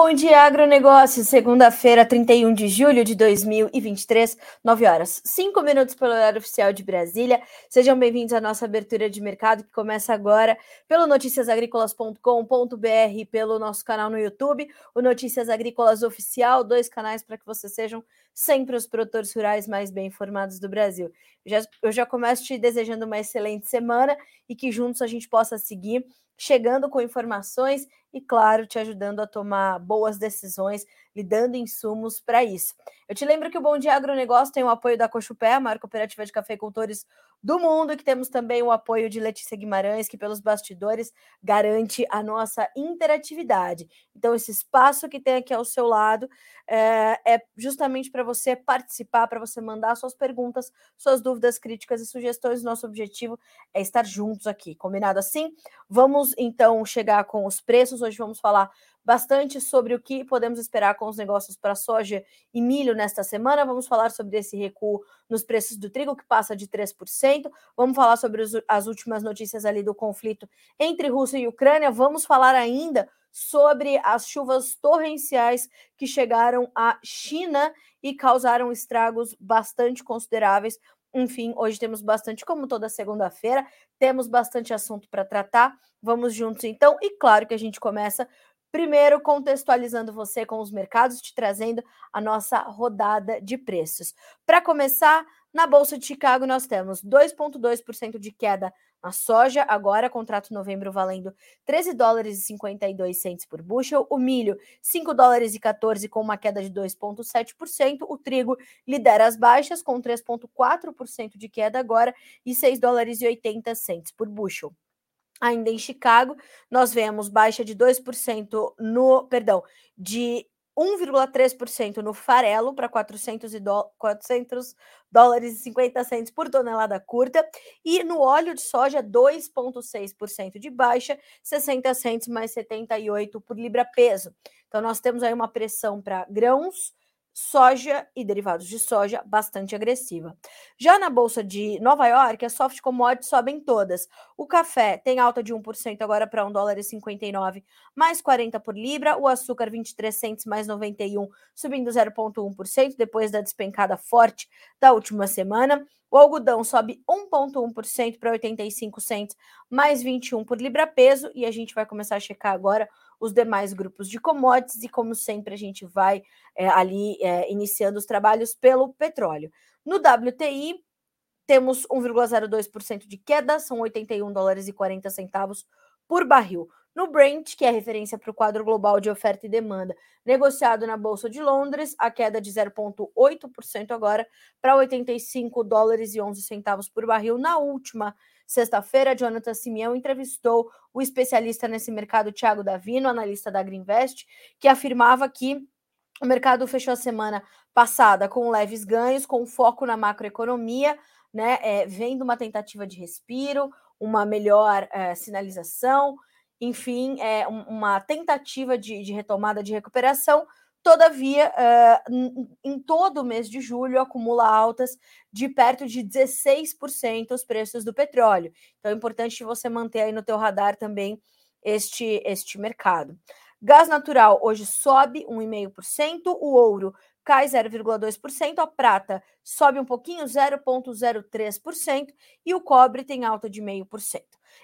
bom dia, agronegócio. Segunda-feira, 31 de julho de 2023, 9 horas, 5 minutos pelo horário oficial de Brasília. Sejam bem-vindos à nossa abertura de mercado, que começa agora pelo noticiasagricolas.com.br, pelo nosso canal no YouTube, o Notícias Agrícolas Oficial, dois canais para que vocês sejam sempre os produtores rurais mais bem informados do Brasil. Eu já, eu já começo te desejando uma excelente semana e que juntos a gente possa seguir chegando com informações e, claro, te ajudando a tomar boas decisões, lhe dando insumos para isso. Eu te lembro que o Bom Dia Agronegócio tem o apoio da Cochupé, a maior cooperativa de cafeicultores do mundo, que temos também o apoio de Letícia Guimarães, que pelos bastidores garante a nossa interatividade. Então, esse espaço que tem aqui ao seu lado é, é justamente para você participar, para você mandar suas perguntas, suas dúvidas, críticas e sugestões. Nosso objetivo é estar juntos aqui, combinado assim? Vamos então chegar com os preços. Hoje vamos falar bastante sobre o que podemos esperar com os negócios para soja e milho nesta semana. Vamos falar sobre esse recuo nos preços do trigo, que passa de 3%. Vamos falar sobre as últimas notícias ali do conflito entre Rússia e Ucrânia. Vamos falar ainda sobre as chuvas torrenciais que chegaram à China e causaram estragos bastante consideráveis. Enfim, hoje temos bastante, como toda segunda-feira, temos bastante assunto para tratar. Vamos juntos então, e claro que a gente começa Primeiro, contextualizando você com os mercados, te trazendo a nossa rodada de preços. Para começar, na Bolsa de Chicago, nós temos 2,2% de queda na soja, agora contrato novembro valendo 13 dólares e 52 centes por bushel, o milho 5 dólares e 14 com uma queda de 2,7%, o trigo lidera as baixas com 3,4% de queda agora e 6 dólares e 80 centes por bushel. Ainda em Chicago, nós vemos baixa de 2% no, perdão, de 1,3% no farelo para 400, e 400 dólares e 50 centos por tonelada curta e no óleo de soja 2,6% de baixa, 60 centos mais 78 por libra peso. Então nós temos aí uma pressão para grãos, soja e derivados de soja bastante agressiva. Já na bolsa de Nova York, as soft commodities sobem todas. O café tem alta de 1% agora para 1 dólar e 59, mais 40 por libra. O açúcar 23 centos mais 91, subindo 0,1% depois da despencada forte da última semana. O algodão sobe 1,1% para 85 centos, mais 21 por libra peso. E a gente vai começar a checar agora os demais grupos de commodities e, como sempre, a gente vai é, ali é, iniciando os trabalhos pelo petróleo. No WTI, temos 1,02% de queda, são 81 dólares e 40 centavos por barril. No Brent, que é referência para o quadro global de oferta e demanda, negociado na Bolsa de Londres, a queda de 0,8% agora para 85 dólares e 11 centavos por barril. Na última sexta-feira, Jonathan Simeão entrevistou o especialista nesse mercado, Thiago Davino, analista da Greenvest, que afirmava que o mercado fechou a semana passada com leves ganhos, com foco na macroeconomia, né, é, vendo uma tentativa de respiro, uma melhor é, sinalização, enfim, é, uma tentativa de, de, retomada de recuperação. Todavia, uh, em todo o mês de julho, acumula altas de perto de 16% os preços do petróleo. Então, é importante você manter aí no teu radar também este, este mercado. Gás natural hoje sobe 1,5%, o ouro cai 0,2%, a prata sobe um pouquinho, 0,03%, e o cobre tem alta de 0,5%.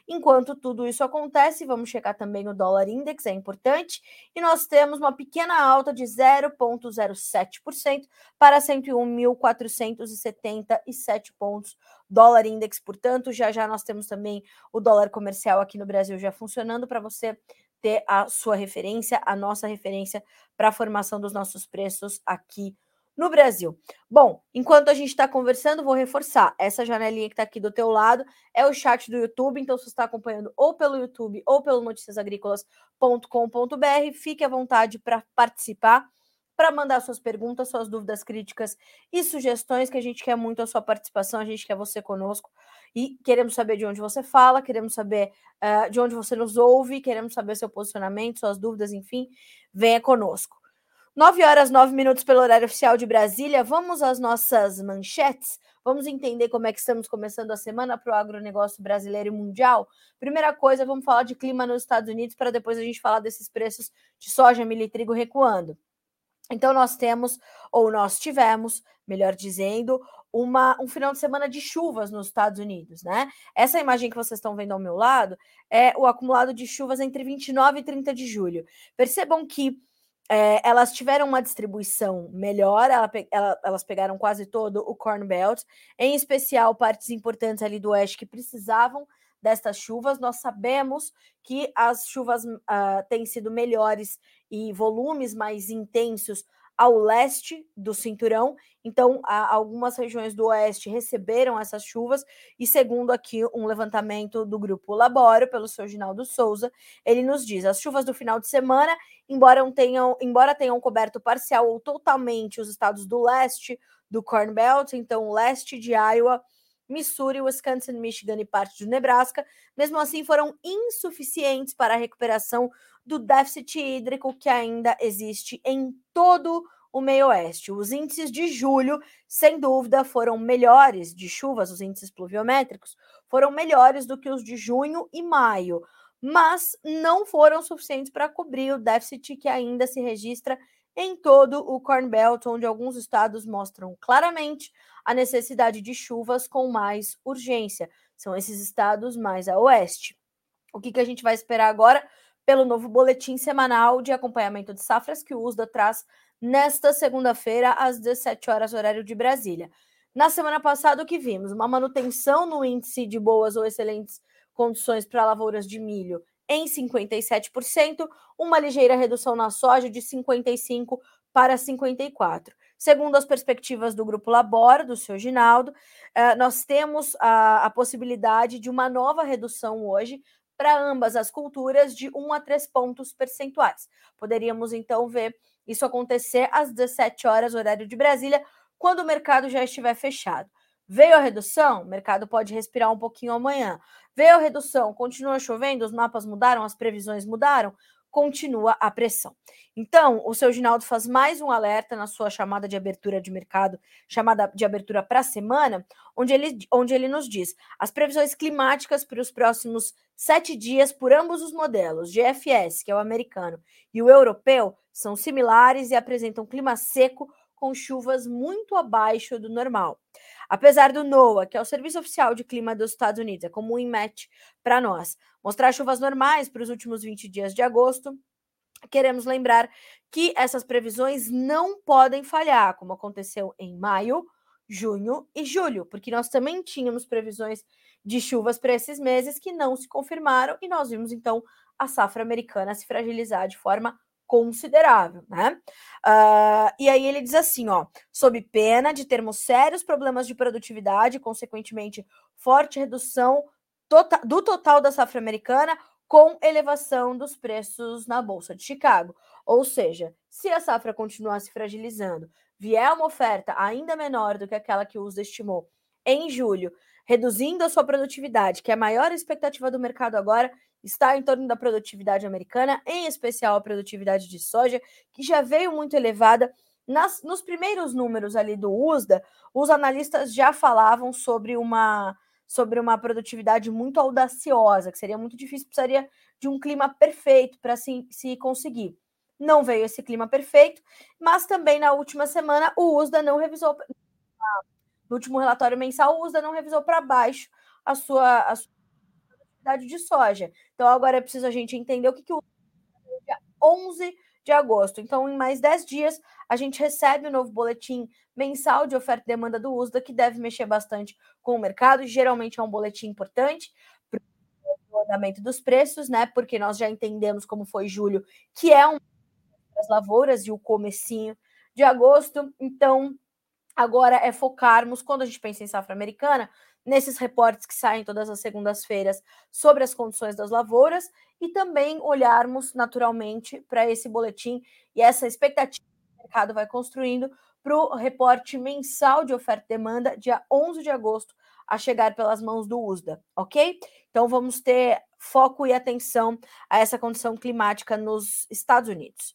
Enquanto tudo isso acontece, vamos checar também o dólar index, é importante, e nós temos uma pequena alta de 0,07% para 101.477 pontos. Dólar index, portanto, já já nós temos também o dólar comercial aqui no Brasil já funcionando para você ter a sua referência, a nossa referência para a formação dos nossos preços aqui no Brasil. Bom, enquanto a gente está conversando, vou reforçar. Essa janelinha que está aqui do teu lado é o chat do YouTube, então se você está acompanhando ou pelo YouTube ou pelo noticiasagrícolas.com.br, fique à vontade para participar, para mandar suas perguntas, suas dúvidas, críticas e sugestões, que a gente quer muito a sua participação, a gente quer você conosco. E queremos saber de onde você fala, queremos saber uh, de onde você nos ouve, queremos saber seu posicionamento, suas dúvidas, enfim, venha conosco. 9 horas 9 minutos pelo horário oficial de Brasília. Vamos às nossas manchetes. Vamos entender como é que estamos começando a semana para o agronegócio brasileiro e mundial. Primeira coisa, vamos falar de clima nos Estados Unidos para depois a gente falar desses preços de soja, milho e trigo recuando. Então, nós temos, ou nós tivemos, melhor dizendo, uma, um final de semana de chuvas nos Estados Unidos, né? Essa imagem que vocês estão vendo ao meu lado é o acumulado de chuvas entre 29 e 30 de julho. Percebam que é, elas tiveram uma distribuição melhor, ela, ela, elas pegaram quase todo o Corn Belt, em especial partes importantes ali do oeste que precisavam destas chuvas. Nós sabemos que as chuvas uh, têm sido melhores e volumes mais intensos ao leste do cinturão. Então, algumas regiões do oeste receberam essas chuvas, e segundo aqui um levantamento do grupo Laboro, pelo seu Ginaldo Souza, ele nos diz: as chuvas do final de semana, embora tenham, embora tenham coberto parcial ou totalmente os estados do leste do Corn Belt, então leste de Iowa. Missouri, Wisconsin, Michigan e parte do Nebraska, mesmo assim foram insuficientes para a recuperação do déficit hídrico que ainda existe em todo o meio-oeste. Os índices de julho, sem dúvida, foram melhores de chuvas, os índices pluviométricos foram melhores do que os de junho e maio, mas não foram suficientes para cobrir o déficit que ainda se registra em todo o Corn Belt, onde alguns estados mostram claramente a necessidade de chuvas com mais urgência. São esses estados mais a oeste. O que, que a gente vai esperar agora? pelo novo boletim semanal de acompanhamento de safras que o USDA traz nesta segunda-feira, às 17 horas, horário de Brasília. Na semana passada, o que vimos? Uma manutenção no índice de boas ou excelentes condições para lavouras de milho em 57%, uma ligeira redução na soja de 55% para 54%. Segundo as perspectivas do Grupo Labor, do seu Ginaldo, eh, nós temos a, a possibilidade de uma nova redução hoje para ambas as culturas de 1 a 3 pontos percentuais. Poderíamos então ver isso acontecer às 17 horas, horário de Brasília, quando o mercado já estiver fechado. Veio a redução, o mercado pode respirar um pouquinho amanhã. Veio a redução, continua chovendo, os mapas mudaram, as previsões mudaram continua a pressão. Então, o seu Ginaldo faz mais um alerta na sua chamada de abertura de mercado, chamada de abertura para a semana, onde ele, onde ele nos diz as previsões climáticas para os próximos sete dias por ambos os modelos, GFS, que é o americano, e o europeu, são similares e apresentam clima seco com chuvas muito abaixo do normal. Apesar do NOAA, que é o Serviço Oficial de Clima dos Estados Unidos, é como um INMET para nós, mostrar chuvas normais para os últimos 20 dias de agosto, queremos lembrar que essas previsões não podem falhar, como aconteceu em maio, junho e julho, porque nós também tínhamos previsões de chuvas para esses meses que não se confirmaram e nós vimos então a safra americana se fragilizar de forma considerável, né? Uh, e aí ele diz assim, ó, sob pena de termos sérios problemas de produtividade, consequentemente forte redução tota do total da safra americana, com elevação dos preços na bolsa de Chicago. Ou seja, se a safra continuar se fragilizando, vier uma oferta ainda menor do que aquela que o USDA estimou em julho, reduzindo a sua produtividade, que é a maior expectativa do mercado agora, está em torno da produtividade americana, em especial a produtividade de soja, que já veio muito elevada. Nas, nos primeiros números ali do USDA, os analistas já falavam sobre uma, sobre uma produtividade muito audaciosa, que seria muito difícil, precisaria de um clima perfeito para se, se conseguir. Não veio esse clima perfeito, mas também na última semana o USDA não revisou. No último relatório mensal, o USDA não revisou para baixo a sua, a sua quantidade de soja. Então, agora é preciso a gente entender o que, que o dia 11 de agosto. Então, em mais 10 dias, a gente recebe o novo boletim mensal de oferta e demanda do USDA, que deve mexer bastante com o mercado. Geralmente é um boletim importante para o andamento dos preços, né? Porque nós já entendemos como foi julho, que é um das lavouras e o comecinho de agosto. Então, agora é focarmos, quando a gente pensa em safra americana, nesses reportes que saem todas as segundas-feiras sobre as condições das lavouras e também olharmos naturalmente para esse boletim e essa expectativa que o mercado vai construindo para o reporte mensal de oferta e demanda, dia 11 de agosto, a chegar pelas mãos do USDA, ok? Então vamos ter foco e atenção a essa condição climática nos Estados Unidos.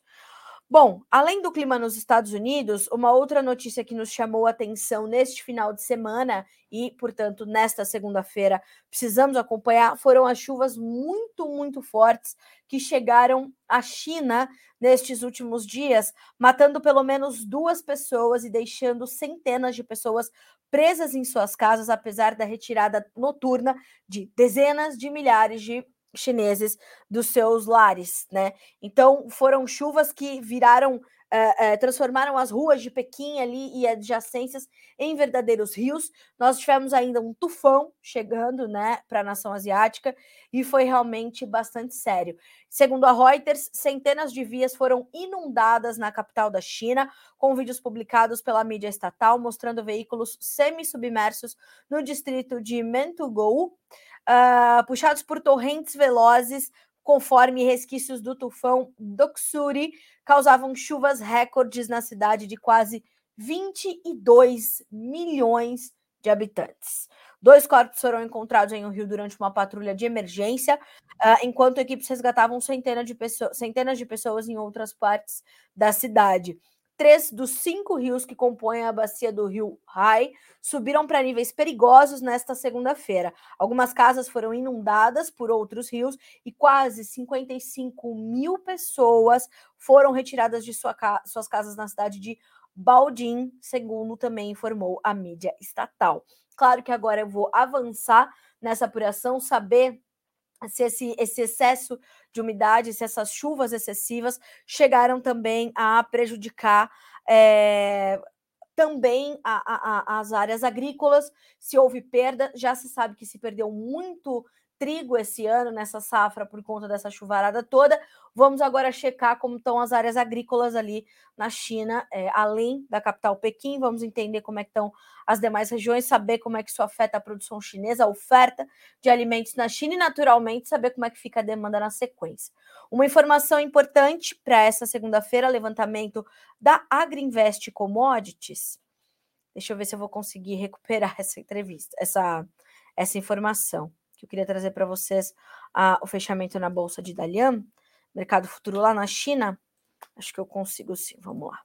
Bom, além do clima nos Estados Unidos, uma outra notícia que nos chamou a atenção neste final de semana e, portanto, nesta segunda-feira precisamos acompanhar foram as chuvas muito, muito fortes que chegaram à China nestes últimos dias, matando pelo menos duas pessoas e deixando centenas de pessoas presas em suas casas, apesar da retirada noturna de dezenas de milhares de chineses dos seus lares, né? Então foram chuvas que viraram, é, é, transformaram as ruas de Pequim ali e adjacências em verdadeiros rios. Nós tivemos ainda um tufão chegando, né, para a nação asiática e foi realmente bastante sério. Segundo a Reuters, centenas de vias foram inundadas na capital da China, com vídeos publicados pela mídia estatal mostrando veículos semi-submersos no distrito de Mentugou uh, puxados por torrentes velozes, conforme resquícios do tufão Doksuri, causavam chuvas recordes na cidade de quase 22 milhões de habitantes. Dois corpos foram encontrados em um rio durante uma patrulha de emergência, uh, enquanto equipes resgatavam centenas de, centenas de pessoas em outras partes da cidade. Três dos cinco rios que compõem a bacia do rio Hai subiram para níveis perigosos nesta segunda-feira. Algumas casas foram inundadas por outros rios e quase 55 mil pessoas foram retiradas de sua suas casas na cidade de Baldim, segundo também informou a mídia estatal. Claro que agora eu vou avançar nessa apuração, saber se esse, esse excesso de umidade, se essas chuvas excessivas chegaram também a prejudicar é, também a, a, a, as áreas agrícolas. Se houve perda, já se sabe que se perdeu muito trigo esse ano nessa safra por conta dessa chuvarada toda. Vamos agora checar como estão as áreas agrícolas ali na China, é, além da capital Pequim. Vamos entender como é que estão as demais regiões, saber como é que isso afeta a produção chinesa, a oferta de alimentos na China e, naturalmente, saber como é que fica a demanda na sequência. Uma informação importante para essa segunda-feira, levantamento da Agriinvest Commodities. Deixa eu ver se eu vou conseguir recuperar essa entrevista, essa, essa informação que eu queria trazer para vocês o fechamento na bolsa de Dalian, mercado futuro lá na China. Acho que eu consigo sim. Vamos lá.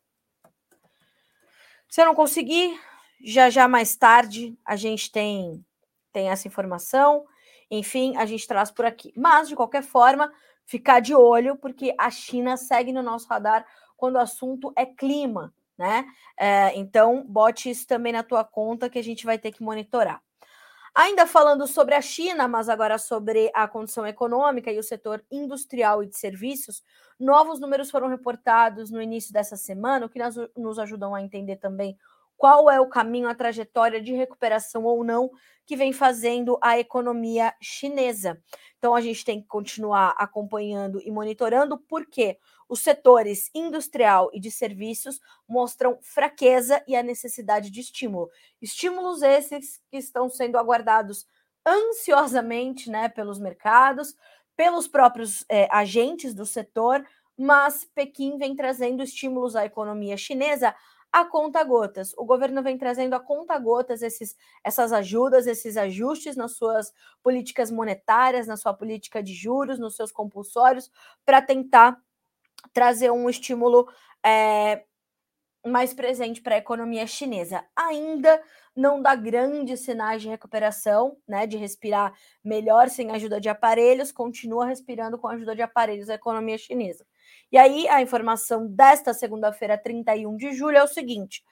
Se eu não conseguir, já já mais tarde a gente tem tem essa informação. Enfim, a gente traz por aqui. Mas de qualquer forma, ficar de olho porque a China segue no nosso radar quando o assunto é clima, né? É, então, bote isso também na tua conta que a gente vai ter que monitorar. Ainda falando sobre a China, mas agora sobre a condição econômica e o setor industrial e de serviços, novos números foram reportados no início dessa semana, o que nos ajudam a entender também qual é o caminho, a trajetória de recuperação ou não que vem fazendo a economia chinesa. Então a gente tem que continuar acompanhando e monitorando, porque os setores industrial e de serviços mostram fraqueza e a necessidade de estímulo. Estímulos esses que estão sendo aguardados ansiosamente né, pelos mercados, pelos próprios é, agentes do setor, mas Pequim vem trazendo estímulos à economia chinesa a conta gotas. O governo vem trazendo a conta gotas esses, essas ajudas, esses ajustes nas suas políticas monetárias, na sua política de juros, nos seus compulsórios, para tentar trazer um estímulo é, mais presente para a economia chinesa. Ainda não dá grandes sinais de recuperação, né, de respirar melhor sem ajuda de aparelhos, continua respirando com a ajuda de aparelhos a economia chinesa. E aí, a informação desta segunda-feira, 31 de julho, é o seguinte: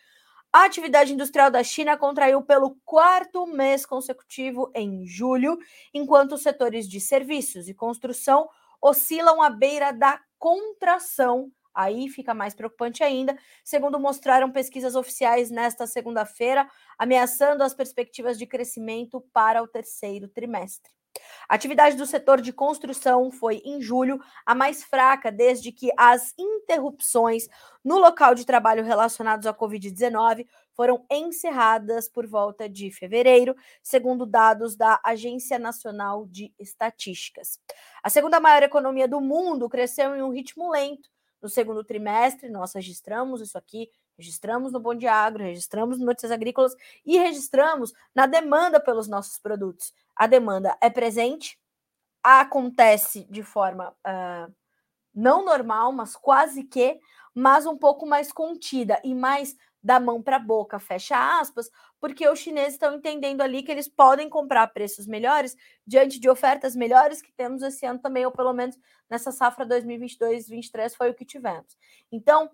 a atividade industrial da China contraiu pelo quarto mês consecutivo em julho, enquanto os setores de serviços e construção oscilam à beira da contração. Aí fica mais preocupante ainda, segundo mostraram pesquisas oficiais nesta segunda-feira, ameaçando as perspectivas de crescimento para o terceiro trimestre. A atividade do setor de construção foi, em julho, a mais fraca desde que as interrupções no local de trabalho relacionados à Covid-19 foram encerradas por volta de fevereiro, segundo dados da Agência Nacional de Estatísticas. A segunda maior economia do mundo cresceu em um ritmo lento. No segundo trimestre, nós registramos isso aqui, registramos no Bom Agro, registramos no Notícias Agrícolas e registramos na demanda pelos nossos produtos. A demanda é presente, acontece de forma uh, não normal, mas quase que, mas um pouco mais contida e mais da mão para a boca, fecha aspas, porque os chineses estão entendendo ali que eles podem comprar preços melhores diante de ofertas melhores que temos esse ano também, ou pelo menos nessa safra 2022-23 foi o que tivemos. Então,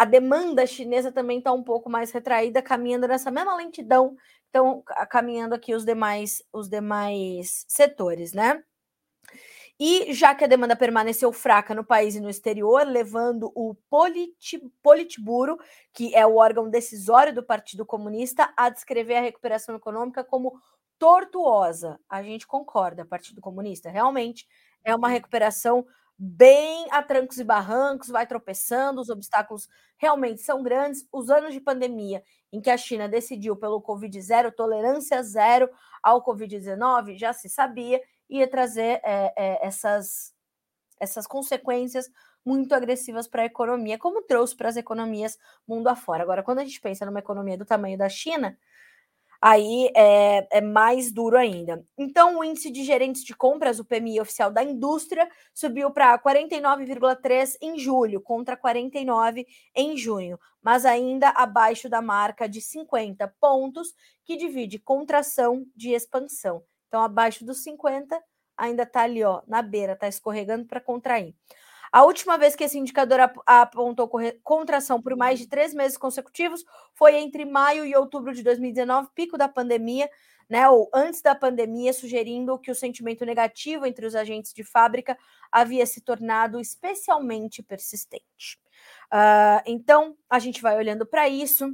a demanda chinesa também está um pouco mais retraída, caminhando nessa mesma lentidão, então caminhando aqui os demais os demais setores, né? E já que a demanda permaneceu fraca no país e no exterior, levando o Politburo, que é o órgão decisório do Partido Comunista, a descrever a recuperação econômica como tortuosa. A gente concorda, Partido Comunista, realmente é uma recuperação bem a trancos e barrancos, vai tropeçando, os obstáculos realmente são grandes. Os anos de pandemia em que a China decidiu pelo Covid zero, tolerância zero ao Covid-19, já se sabia, ia trazer é, é, essas, essas consequências muito agressivas para a economia, como trouxe para as economias mundo afora. Agora, quando a gente pensa numa economia do tamanho da China, aí é, é, mais duro ainda. Então, o índice de gerentes de compras, o PMI oficial da indústria, subiu para 49,3 em julho, contra 49 em junho, mas ainda abaixo da marca de 50 pontos, que divide contração de expansão. Então, abaixo dos 50, ainda está ali, ó, na beira, está escorregando para contrair. A última vez que esse indicador apontou contração por mais de três meses consecutivos foi entre maio e outubro de 2019, pico da pandemia, né? Ou antes da pandemia, sugerindo que o sentimento negativo entre os agentes de fábrica havia se tornado especialmente persistente. Uh, então, a gente vai olhando para isso.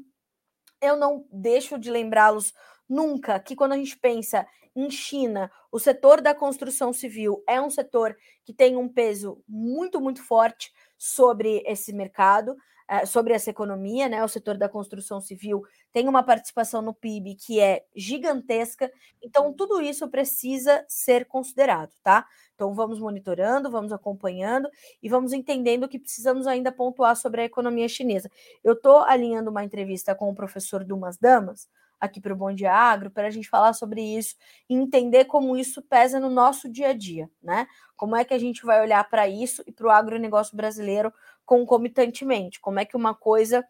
Eu não deixo de lembrá-los nunca que quando a gente pensa em China, o setor da construção civil é um setor que tem um peso muito, muito forte sobre esse mercado, eh, sobre essa economia, né? O setor da construção civil tem uma participação no PIB que é gigantesca, então tudo isso precisa ser considerado, tá? Então vamos monitorando, vamos acompanhando e vamos entendendo que precisamos ainda pontuar sobre a economia chinesa. Eu estou alinhando uma entrevista com o professor Dumas Damas, aqui para o Bom Dia Agro, para a gente falar sobre isso e entender como isso pesa no nosso dia a dia, né? Como é que a gente vai olhar para isso e para o agronegócio brasileiro concomitantemente? Como é que uma coisa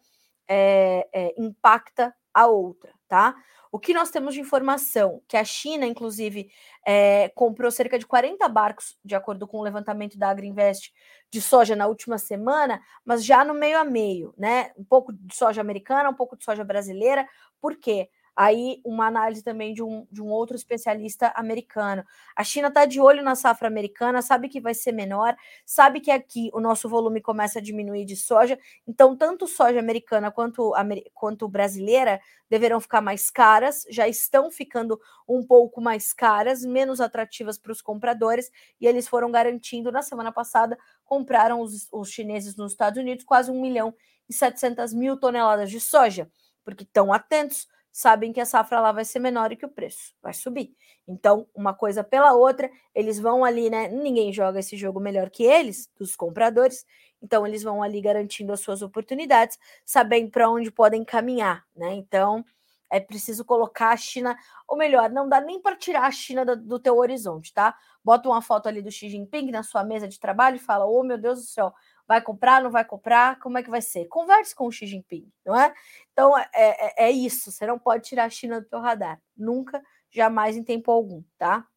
é, é, impacta a outra, tá? O que nós temos de informação? Que a China, inclusive, é, comprou cerca de 40 barcos, de acordo com o levantamento da Agriinvest, de soja na última semana, mas já no meio a meio, né? Um pouco de soja americana, um pouco de soja brasileira. Por quê? Aí, uma análise também de um, de um outro especialista americano. A China está de olho na safra americana, sabe que vai ser menor, sabe que aqui o nosso volume começa a diminuir de soja, então, tanto soja americana quanto, quanto brasileira deverão ficar mais caras, já estão ficando um pouco mais caras, menos atrativas para os compradores, e eles foram garantindo, na semana passada, compraram os, os chineses nos Estados Unidos quase 1 milhão e 700 mil toneladas de soja, porque estão atentos sabem que a safra lá vai ser menor e que o preço vai subir. Então, uma coisa pela outra, eles vão ali, né? Ninguém joga esse jogo melhor que eles, dos compradores. Então, eles vão ali garantindo as suas oportunidades, sabendo para onde podem caminhar, né? Então, é preciso colocar a China, ou melhor, não dá nem para tirar a China do, do teu horizonte, tá? Bota uma foto ali do Xi Jinping na sua mesa de trabalho e fala: "Oh, meu Deus do céu, Vai comprar, não vai comprar? Como é que vai ser? Converse com o Xi Jinping, não é? Então, é, é, é isso. Você não pode tirar a China do teu radar. Nunca, jamais, em tempo algum, tá?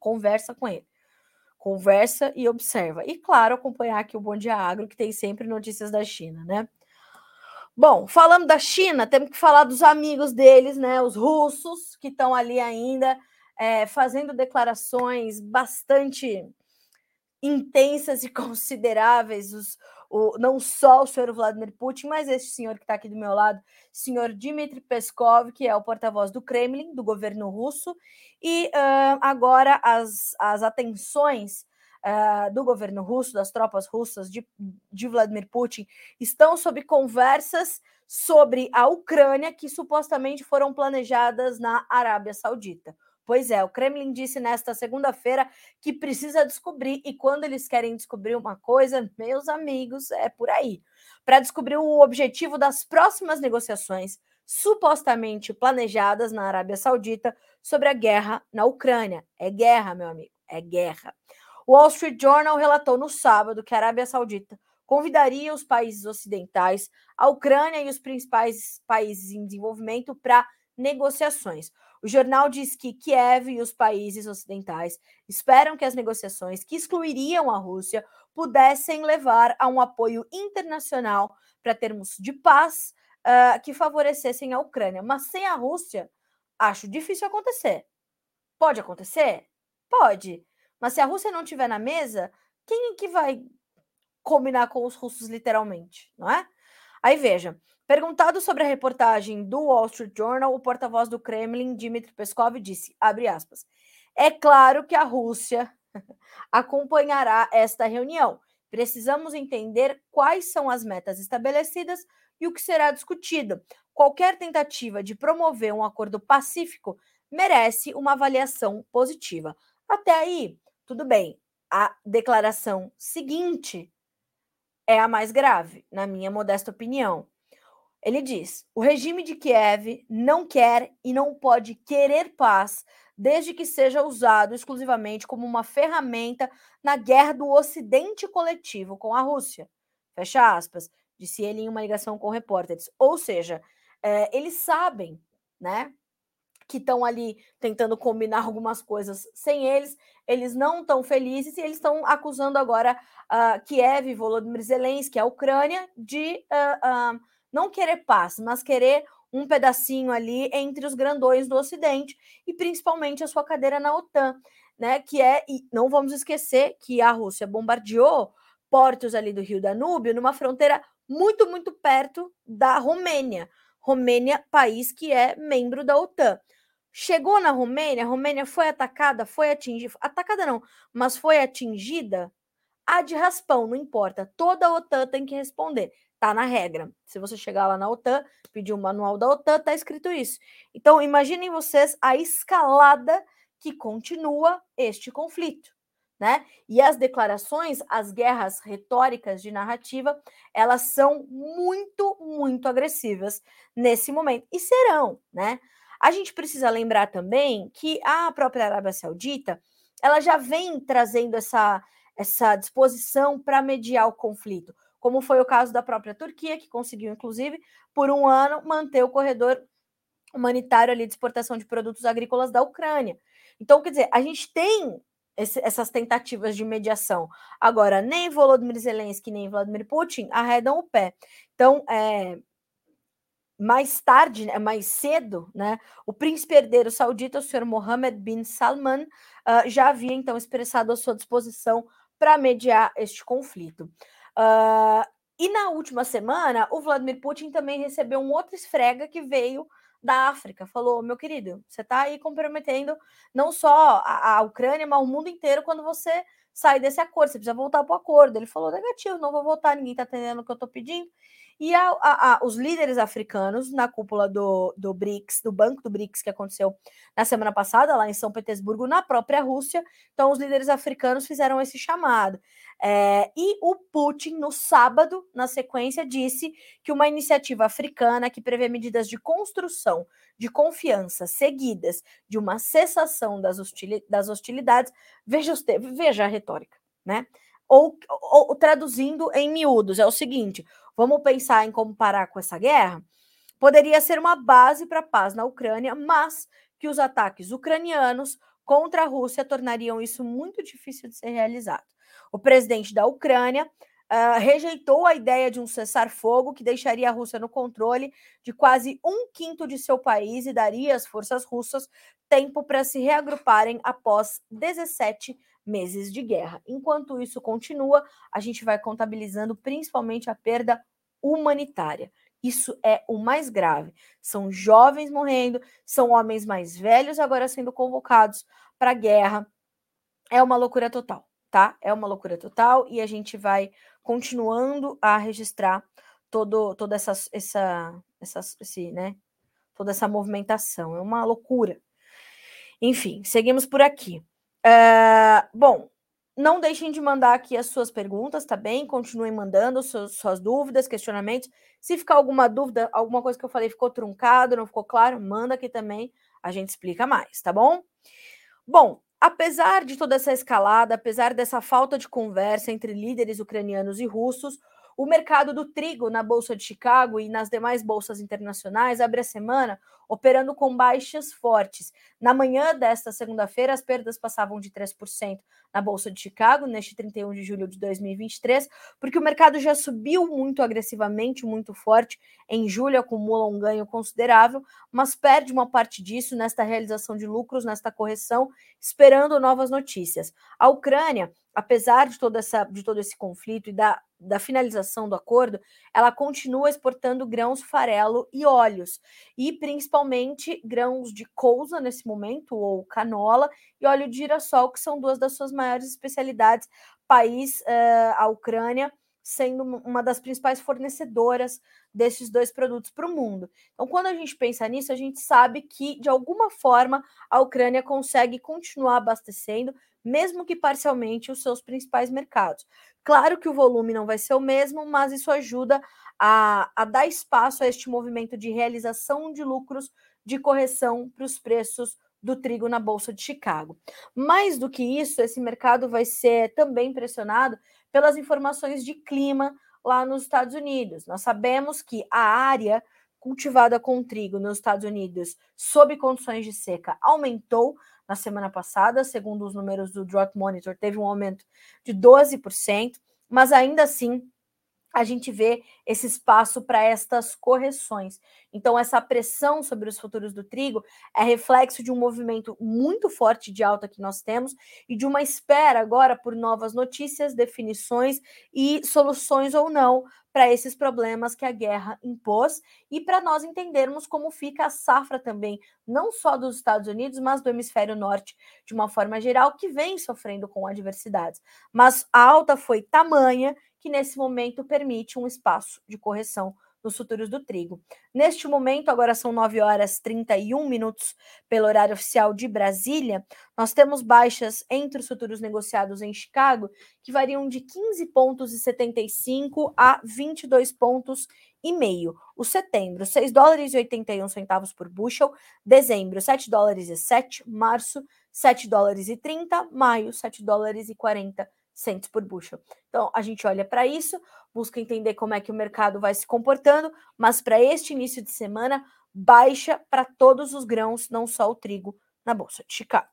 Conversa com ele. Conversa e observa. E, claro, acompanhar aqui o Bom Dia Agro, que tem sempre notícias da China, né? Bom, falando da China, temos que falar dos amigos deles, né? Os russos, que estão ali ainda é, fazendo declarações bastante intensas e consideráveis, os, o, não só o senhor Vladimir Putin, mas esse senhor que está aqui do meu lado, senhor Dmitry Peskov, que é o porta-voz do Kremlin, do governo russo, e uh, agora as, as atenções uh, do governo russo, das tropas russas de, de Vladimir Putin, estão sob conversas sobre a Ucrânia que supostamente foram planejadas na Arábia Saudita. Pois é, o Kremlin disse nesta segunda-feira que precisa descobrir, e quando eles querem descobrir uma coisa, meus amigos, é por aí. Para descobrir o objetivo das próximas negociações supostamente planejadas na Arábia Saudita sobre a guerra na Ucrânia. É guerra, meu amigo, é guerra. O Wall Street Journal relatou no sábado que a Arábia Saudita convidaria os países ocidentais, a Ucrânia e os principais países em desenvolvimento para negociações. O jornal diz que Kiev e os países ocidentais esperam que as negociações que excluiriam a Rússia pudessem levar a um apoio internacional para termos de paz uh, que favorecessem a Ucrânia. Mas sem a Rússia, acho difícil acontecer. Pode acontecer? Pode. Mas se a Rússia não estiver na mesa, quem é que vai combinar com os russos literalmente, não é? Aí veja, perguntado sobre a reportagem do Wall Street Journal, o porta-voz do Kremlin, Dmitry Peskov, disse, aspas, é claro que a Rússia acompanhará esta reunião. Precisamos entender quais são as metas estabelecidas e o que será discutido. Qualquer tentativa de promover um acordo pacífico merece uma avaliação positiva. Até aí, tudo bem. A declaração seguinte é a mais grave, na minha modesta opinião. Ele diz: o regime de Kiev não quer e não pode querer paz, desde que seja usado exclusivamente como uma ferramenta na guerra do Ocidente coletivo com a Rússia. Fecha aspas, disse ele em uma ligação com repórteres. Ou seja, é, eles sabem, né, que estão ali tentando combinar algumas coisas sem eles, eles não estão felizes e eles estão acusando agora uh, Kiev, Volodymyr Zelensky, a Ucrânia, de uh, uh, não querer paz, mas querer um pedacinho ali entre os grandões do Ocidente e principalmente a sua cadeira na OTAN, né? Que é, e não vamos esquecer que a Rússia bombardeou portos ali do Rio Danúbio numa fronteira muito, muito perto da Romênia. Romênia, país que é membro da OTAN. Chegou na Romênia, a Romênia foi atacada, foi atingida, atacada não, mas foi atingida, a de raspão, não importa. Toda a OTAN tem que responder. Tá na regra. Se você chegar lá na OTAN, pedir o um manual da OTAN, tá escrito isso. Então, imaginem vocês a escalada que continua este conflito, né? E as declarações, as guerras retóricas de narrativa, elas são muito, muito agressivas nesse momento e serão, né? A gente precisa lembrar também que a própria Arábia Saudita ela já vem trazendo essa, essa disposição para mediar o conflito, como foi o caso da própria Turquia, que conseguiu, inclusive, por um ano, manter o corredor humanitário ali de exportação de produtos agrícolas da Ucrânia. Então, quer dizer, a gente tem esse, essas tentativas de mediação. Agora, nem Volodymyr Zelensky, nem Vladimir Putin arredam o pé. Então, é, mais tarde, né, mais cedo, né, o príncipe herdeiro saudita, o senhor Mohammed bin Salman, uh, já havia então expressado a sua disposição para mediar este conflito. Uh, e na última semana, o Vladimir Putin também recebeu um outro esfrega que veio da África. Falou: meu querido, você está aí comprometendo não só a, a Ucrânia, mas o mundo inteiro quando você sai desse acordo. Você precisa voltar para o acordo. Ele falou: negativo, não vou voltar, ninguém está atendendo o que eu estou pedindo. E a, a, a, os líderes africanos na cúpula do, do BRICS, do Banco do BRICS, que aconteceu na semana passada, lá em São Petersburgo, na própria Rússia. Então, os líderes africanos fizeram esse chamado. É, e o Putin, no sábado, na sequência, disse que uma iniciativa africana que prevê medidas de construção de confiança seguidas de uma cessação das, das hostilidades, veja, veja a retórica, né? Ou, ou, traduzindo em miúdos, é o seguinte: vamos pensar em como parar com essa guerra? Poderia ser uma base para a paz na Ucrânia, mas que os ataques ucranianos contra a Rússia tornariam isso muito difícil de ser realizado. O presidente da Ucrânia uh, rejeitou a ideia de um cessar-fogo que deixaria a Rússia no controle de quase um quinto de seu país e daria às forças russas tempo para se reagruparem após 17 meses de guerra. Enquanto isso continua, a gente vai contabilizando principalmente a perda humanitária. Isso é o mais grave. São jovens morrendo, são homens mais velhos agora sendo convocados para a guerra. É uma loucura total, tá? É uma loucura total e a gente vai continuando a registrar todo, toda essa, essa, essa, esse, né? Toda essa movimentação. É uma loucura. Enfim, seguimos por aqui. Uh, bom, não deixem de mandar aqui as suas perguntas, tá bem? Continuem mandando suas, suas, dúvidas, questionamentos. Se ficar alguma dúvida, alguma coisa que eu falei ficou truncado, não ficou claro, manda aqui também, a gente explica mais, tá bom? Bom, apesar de toda essa escalada, apesar dessa falta de conversa entre líderes ucranianos e russos, o mercado do trigo na Bolsa de Chicago e nas demais bolsas internacionais abre a semana operando com baixas fortes. Na manhã desta segunda-feira, as perdas passavam de 3% na Bolsa de Chicago, neste 31 de julho de 2023, porque o mercado já subiu muito agressivamente, muito forte. Em julho acumula um ganho considerável, mas perde uma parte disso nesta realização de lucros, nesta correção, esperando novas notícias. A Ucrânia apesar de, toda essa, de todo esse conflito e da, da finalização do acordo, ela continua exportando grãos farelo e óleos, e principalmente grãos de couza nesse momento, ou canola, e óleo de girassol, que são duas das suas maiores especialidades. País, uh, a Ucrânia, sendo uma das principais fornecedoras desses dois produtos para o mundo. Então, quando a gente pensa nisso, a gente sabe que, de alguma forma, a Ucrânia consegue continuar abastecendo, mesmo que parcialmente, os seus principais mercados. Claro que o volume não vai ser o mesmo, mas isso ajuda a, a dar espaço a este movimento de realização de lucros de correção para os preços do trigo na Bolsa de Chicago. Mais do que isso, esse mercado vai ser também pressionado pelas informações de clima lá nos Estados Unidos. Nós sabemos que a área cultivada com trigo nos Estados Unidos sob condições de seca aumentou na semana passada, segundo os números do Drought Monitor, teve um aumento de 12%, mas ainda assim a gente vê esse espaço para estas correções. Então, essa pressão sobre os futuros do trigo é reflexo de um movimento muito forte de alta que nós temos e de uma espera agora por novas notícias, definições e soluções ou não para esses problemas que a guerra impôs e para nós entendermos como fica a safra também, não só dos Estados Unidos, mas do hemisfério norte de uma forma geral, que vem sofrendo com adversidades. Mas a alta foi tamanha que nesse momento permite um espaço de correção nos futuros do trigo. Neste momento, agora são 9 horas 31 minutos pelo horário oficial de Brasília, nós temos baixas entre os futuros negociados em Chicago, que variam de 15 pontos e 75 a 22 pontos e meio. O setembro, 6 dólares e 81 centavos por bushel, dezembro, 7 dólares e 7, março, 7 dólares e 30, maio, 7 dólares e 40 centos por bushel. Então, a gente olha para isso, busca entender como é que o mercado vai se comportando, mas para este início de semana, baixa para todos os grãos, não só o trigo, na Bolsa de Chicago.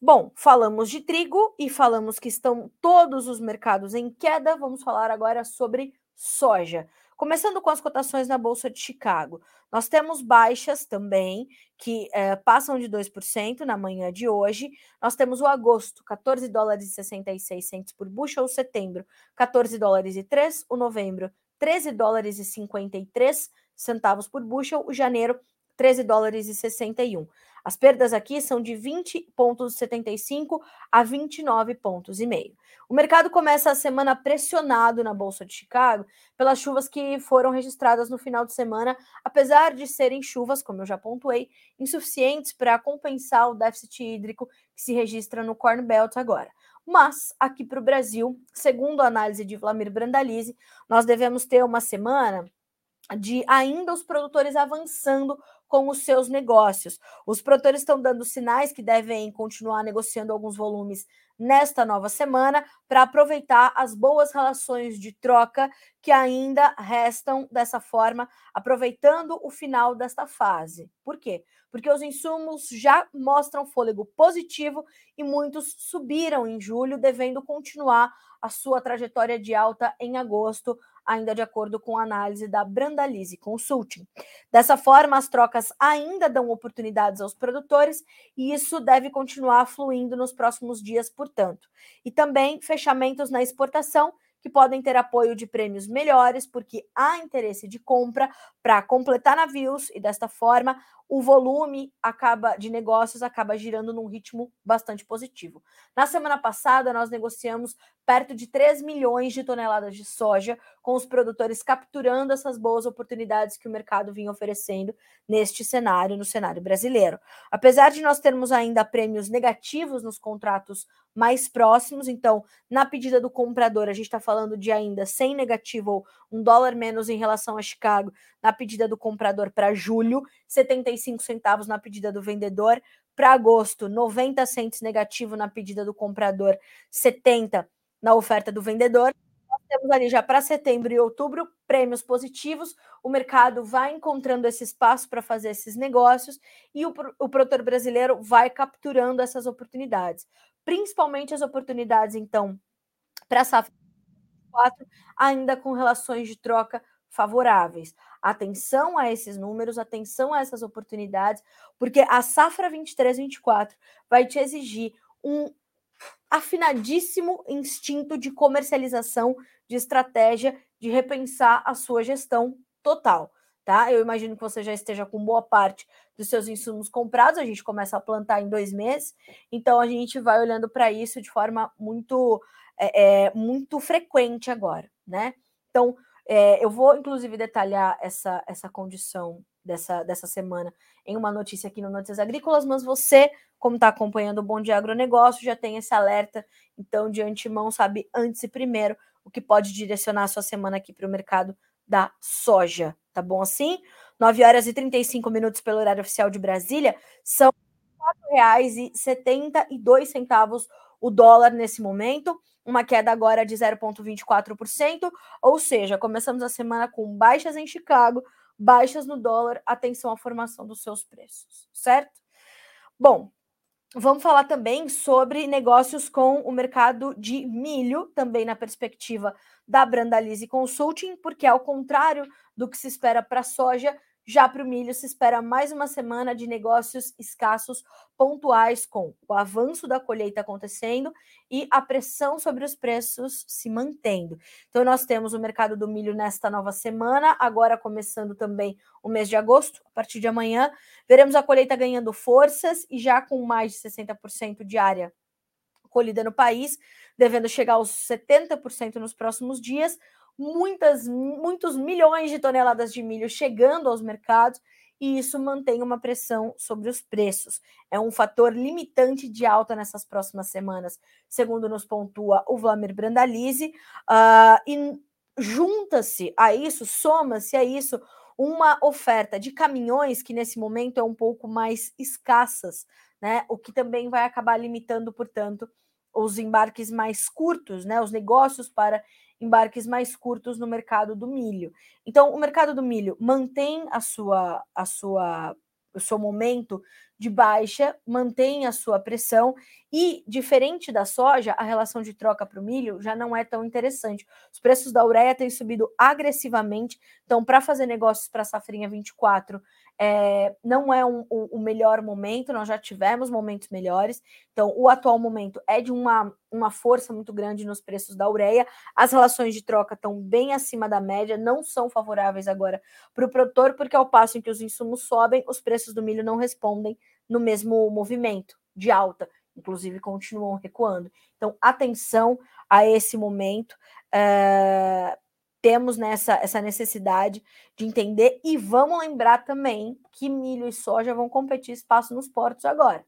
Bom, falamos de trigo e falamos que estão todos os mercados em queda. Vamos falar agora sobre soja. Começando com as cotações na Bolsa de Chicago, nós temos baixas também, que é, passam de 2% na manhã de hoje. Nós temos o agosto, 14 dólares e 66 centos por bushel, o setembro, 14 dólares e 3, o novembro, 13 dólares e 53 centavos por bushel, o janeiro, 13 dólares e 61. As perdas aqui são de 20,75 a 29 pontos e meio. O mercado começa a semana pressionado na Bolsa de Chicago pelas chuvas que foram registradas no final de semana, apesar de serem chuvas, como eu já pontuei, insuficientes para compensar o déficit hídrico que se registra no Corn Belt agora. Mas aqui para o Brasil, segundo a análise de Vlamir Brandalize, nós devemos ter uma semana de ainda os produtores avançando com os seus negócios. Os produtores estão dando sinais que devem continuar negociando alguns volumes nesta nova semana para aproveitar as boas relações de troca que ainda restam dessa forma, aproveitando o final desta fase. Por quê? Porque os insumos já mostram fôlego positivo e muitos subiram em julho, devendo continuar a sua trajetória de alta em agosto, ainda de acordo com a análise da Brandalize Consulting. Dessa forma, as trocas ainda dão oportunidades aos produtores e isso deve continuar fluindo nos próximos dias, portanto. E também fechamentos na exportação que podem ter apoio de prêmios melhores, porque há interesse de compra para completar navios e desta forma o volume acaba de negócios acaba girando num ritmo bastante positivo. Na semana passada, nós negociamos perto de 3 milhões de toneladas de soja, com os produtores capturando essas boas oportunidades que o mercado vinha oferecendo neste cenário, no cenário brasileiro. Apesar de nós termos ainda prêmios negativos nos contratos mais próximos, então, na pedida do comprador, a gente está falando de ainda sem negativo ou um dólar menos em relação a Chicago, na pedida do comprador para julho, 75 centavos na pedida do vendedor Para agosto, 90 centos negativo na pedida do comprador, 70 na oferta do vendedor. Nós temos ali já para setembro e outubro prêmios positivos. O mercado vai encontrando esse espaço para fazer esses negócios e o, o produtor brasileiro vai capturando essas oportunidades, principalmente as oportunidades, então, para a safra 4, ainda com relações de troca favoráveis. Atenção a esses números, atenção a essas oportunidades, porque a safra 23-24 vai te exigir um afinadíssimo instinto de comercialização, de estratégia, de repensar a sua gestão total. Tá? Eu imagino que você já esteja com boa parte dos seus insumos comprados. A gente começa a plantar em dois meses, então a gente vai olhando para isso de forma muito, é, é, muito frequente agora, né? Então, é, eu vou, inclusive, detalhar essa, essa condição dessa, dessa semana em uma notícia aqui no Notícias Agrícolas, mas você, como está acompanhando o Bom Dia Agronegócio, já tem esse alerta, então, de antemão, sabe antes e primeiro o que pode direcionar a sua semana aqui para o mercado da soja, tá bom assim? 9 horas e 35 minutos pelo horário oficial de Brasília, são R$ 4,72 o dólar nesse momento uma queda agora de 0,24%, ou seja, começamos a semana com baixas em Chicago, baixas no dólar, atenção à formação dos seus preços, certo? Bom, vamos falar também sobre negócios com o mercado de milho, também na perspectiva da Brandalize Consulting, porque ao contrário do que se espera para a soja, já para o milho, se espera mais uma semana de negócios escassos pontuais, com o avanço da colheita acontecendo e a pressão sobre os preços se mantendo. Então, nós temos o mercado do milho nesta nova semana, agora começando também o mês de agosto, a partir de amanhã. Veremos a colheita ganhando forças e já com mais de 60% de área colhida no país, devendo chegar aos 70% nos próximos dias muitas, muitos milhões de toneladas de milho chegando aos mercados e isso mantém uma pressão sobre os preços. É um fator limitante de alta nessas próximas semanas, segundo nos pontua o Vlamir Brandalize, uh, e junta-se a isso, soma-se a isso uma oferta de caminhões que nesse momento é um pouco mais escassas, né? O que também vai acabar limitando, portanto, os embarques mais curtos, né? Os negócios para embarques mais curtos no mercado do milho. Então, o mercado do milho mantém a sua, a sua, o seu momento de baixa, mantém a sua pressão e, diferente da soja, a relação de troca para o milho já não é tão interessante. Os preços da ureia têm subido agressivamente, então, para fazer negócios para a safrinha 24, é, não é um, o, o, melhor momento, nós já tivemos momentos melhores, então o atual momento é de uma, uma força muito grande nos preços da ureia, as relações de troca estão bem acima da média, não são favoráveis agora para o produtor, porque ao passo em que os insumos sobem, os preços do milho não respondem no mesmo movimento de alta, inclusive continuam recuando. Então, atenção a esse momento. É, temos nessa essa necessidade de entender e vamos lembrar também que milho e soja vão competir espaço nos portos agora.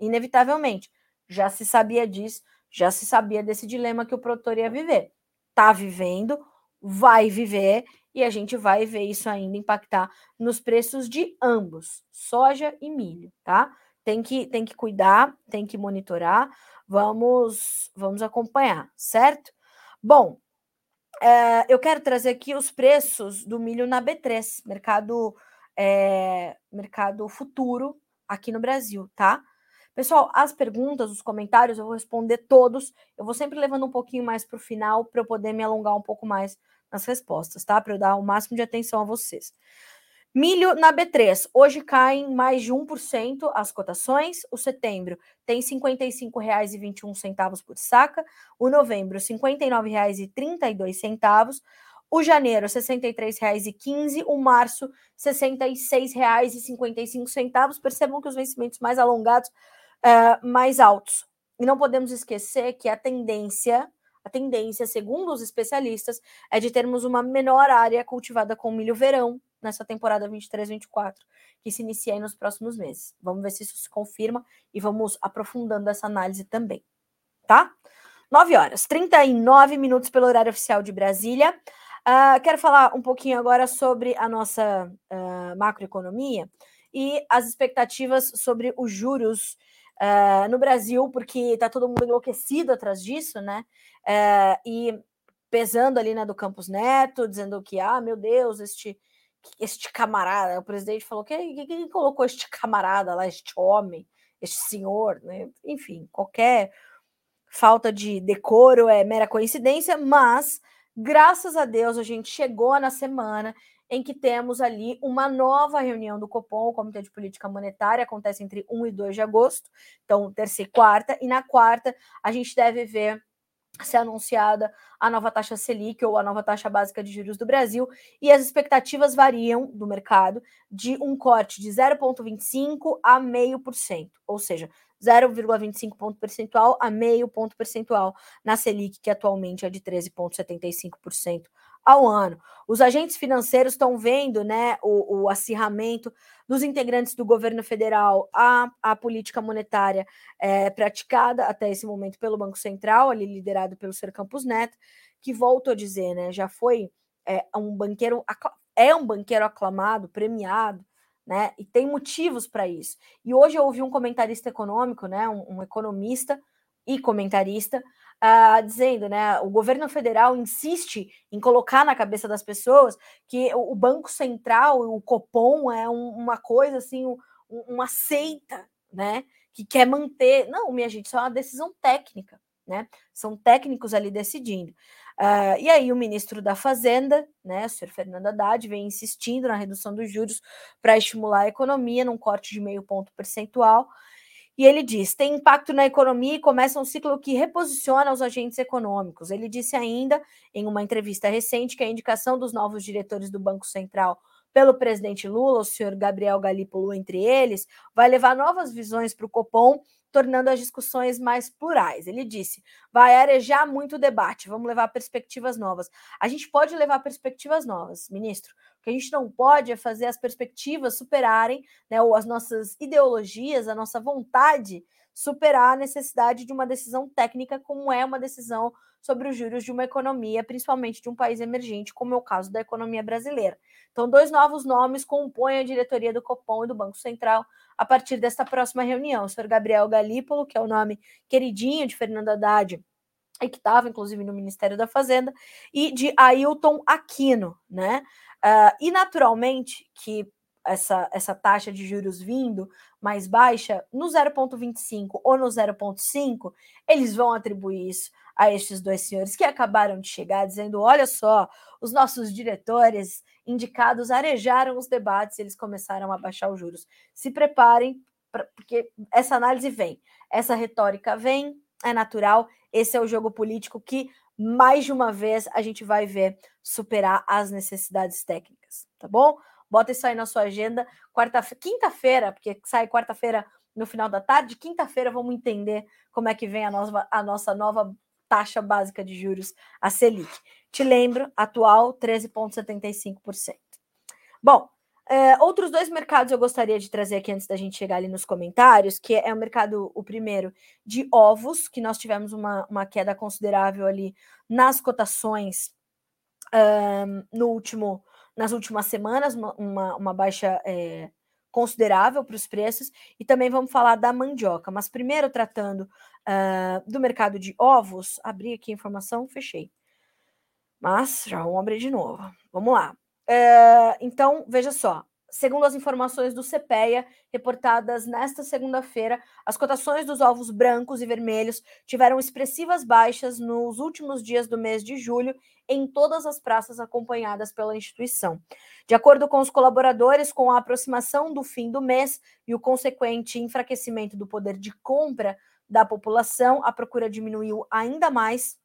Inevitavelmente. Já se sabia disso, já se sabia desse dilema que o produtor ia viver. Tá vivendo, vai viver e a gente vai ver isso ainda impactar nos preços de ambos, soja e milho, tá? Tem que tem que cuidar, tem que monitorar. Vamos vamos acompanhar, certo? Bom, é, eu quero trazer aqui os preços do milho na B3, mercado, é, mercado futuro aqui no Brasil, tá? Pessoal, as perguntas, os comentários, eu vou responder todos. Eu vou sempre levando um pouquinho mais para o final para eu poder me alongar um pouco mais nas respostas, tá? Para eu dar o máximo de atenção a vocês. Milho na B3, hoje caem mais de 1% as cotações. O setembro tem R$ 55,21 por saca, o novembro R$ 59,32, o janeiro R$ 63,15, o março R$ 66,55. Percebam que os vencimentos mais alongados, uh, mais altos. E não podemos esquecer que a tendência a tendência, segundo os especialistas, é de termos uma menor área cultivada com milho verão nessa temporada 23-24, que se inicia aí nos próximos meses. Vamos ver se isso se confirma e vamos aprofundando essa análise também, tá? 9 horas, 39 minutos pelo horário oficial de Brasília. Uh, quero falar um pouquinho agora sobre a nossa uh, macroeconomia. e as expectativas sobre os juros uh, no Brasil, porque está todo mundo enlouquecido atrás disso, né? E pesando ali na do Campos Neto, dizendo que, ah, meu Deus, este, este camarada, o presidente falou que quem colocou este camarada lá, este homem, este senhor, né? Enfim, qualquer falta de decoro é mera coincidência, mas graças a Deus a gente chegou na semana em que temos ali uma nova reunião do Copom, o Comitê de Política Monetária, acontece entre 1 e 2 de agosto, então terça e quarta, e na quarta a gente deve ver ser anunciada a nova taxa Selic ou a nova taxa básica de juros do Brasil, e as expectativas variam do mercado de um corte de 0,25 a 0,5%, ou seja, 0,25 ponto percentual a meio ponto percentual na Selic, que atualmente é de 13,75% ao ano. Os agentes financeiros estão vendo né, o, o, acirramento dos integrantes do governo federal à, à política monetária é, praticada até esse momento pelo Banco Central, ali liderado pelo Sr. Campos Neto, que volto a dizer, né, já foi é, um banqueiro é um banqueiro aclamado, premiado, né? E tem motivos para isso. E hoje eu ouvi um comentarista econômico, né, um, um economista e comentarista, uh, dizendo, né, o governo federal insiste em colocar na cabeça das pessoas que o, Banco Central, o Copom é um, uma coisa assim, um, uma seita, né, que quer manter. Não, minha gente, isso é uma decisão técnica, né? São técnicos ali decidindo. Uh, e aí o ministro da Fazenda, né, o senhor Fernando Haddad, vem insistindo na redução dos juros para estimular a economia num corte de meio ponto percentual. E ele diz: tem impacto na economia e começa um ciclo que reposiciona os agentes econômicos. Ele disse ainda, em uma entrevista recente, que a indicação dos novos diretores do Banco Central pelo presidente Lula, o senhor Gabriel Galípolo entre eles, vai levar novas visões para o Copom, tornando as discussões mais plurais. Ele disse: vai arejar muito debate, vamos levar perspectivas novas. A gente pode levar perspectivas novas, ministro, o que a gente não pode é fazer as perspectivas superarem, né, ou as nossas ideologias, a nossa vontade superar a necessidade de uma decisão técnica, como é uma decisão sobre os juros de uma economia, principalmente de um país emergente, como é o caso da economia brasileira. Então, dois novos nomes compõem a diretoria do Copom e do Banco Central a partir desta próxima reunião. O senhor Gabriel Galípolo, que é o nome queridinho de Fernando Haddad, e que estava, inclusive, no Ministério da Fazenda, e de Ailton Aquino, né? Uh, e naturalmente que essa, essa taxa de juros vindo mais baixa, no 0,25 ou no 0,5, eles vão atribuir isso a estes dois senhores que acabaram de chegar, dizendo: olha só, os nossos diretores indicados arejaram os debates, eles começaram a baixar os juros. Se preparem, pra, porque essa análise vem, essa retórica vem, é natural, esse é o jogo político que mais de uma vez a gente vai ver superar as necessidades técnicas, tá bom? Bota isso aí na sua agenda. Quarta, quinta-feira, porque sai quarta-feira no final da tarde, quinta-feira vamos entender como é que vem a nossa, a nossa nova taxa básica de juros, a Selic. Te lembro, atual 13,75%. Bom, é, outros dois mercados eu gostaria de trazer aqui antes da gente chegar ali nos comentários, que é o mercado, o primeiro, de ovos, que nós tivemos uma, uma queda considerável ali nas cotações um, no último, nas últimas semanas, uma, uma baixa é, considerável para os preços, e também vamos falar da mandioca. Mas primeiro, tratando uh, do mercado de ovos, abri aqui a informação, fechei. Mas já vamos abrir de novo. Vamos lá. É, então, veja só. Segundo as informações do CPEA, reportadas nesta segunda-feira, as cotações dos ovos brancos e vermelhos tiveram expressivas baixas nos últimos dias do mês de julho em todas as praças acompanhadas pela instituição. De acordo com os colaboradores, com a aproximação do fim do mês e o consequente enfraquecimento do poder de compra da população, a procura diminuiu ainda mais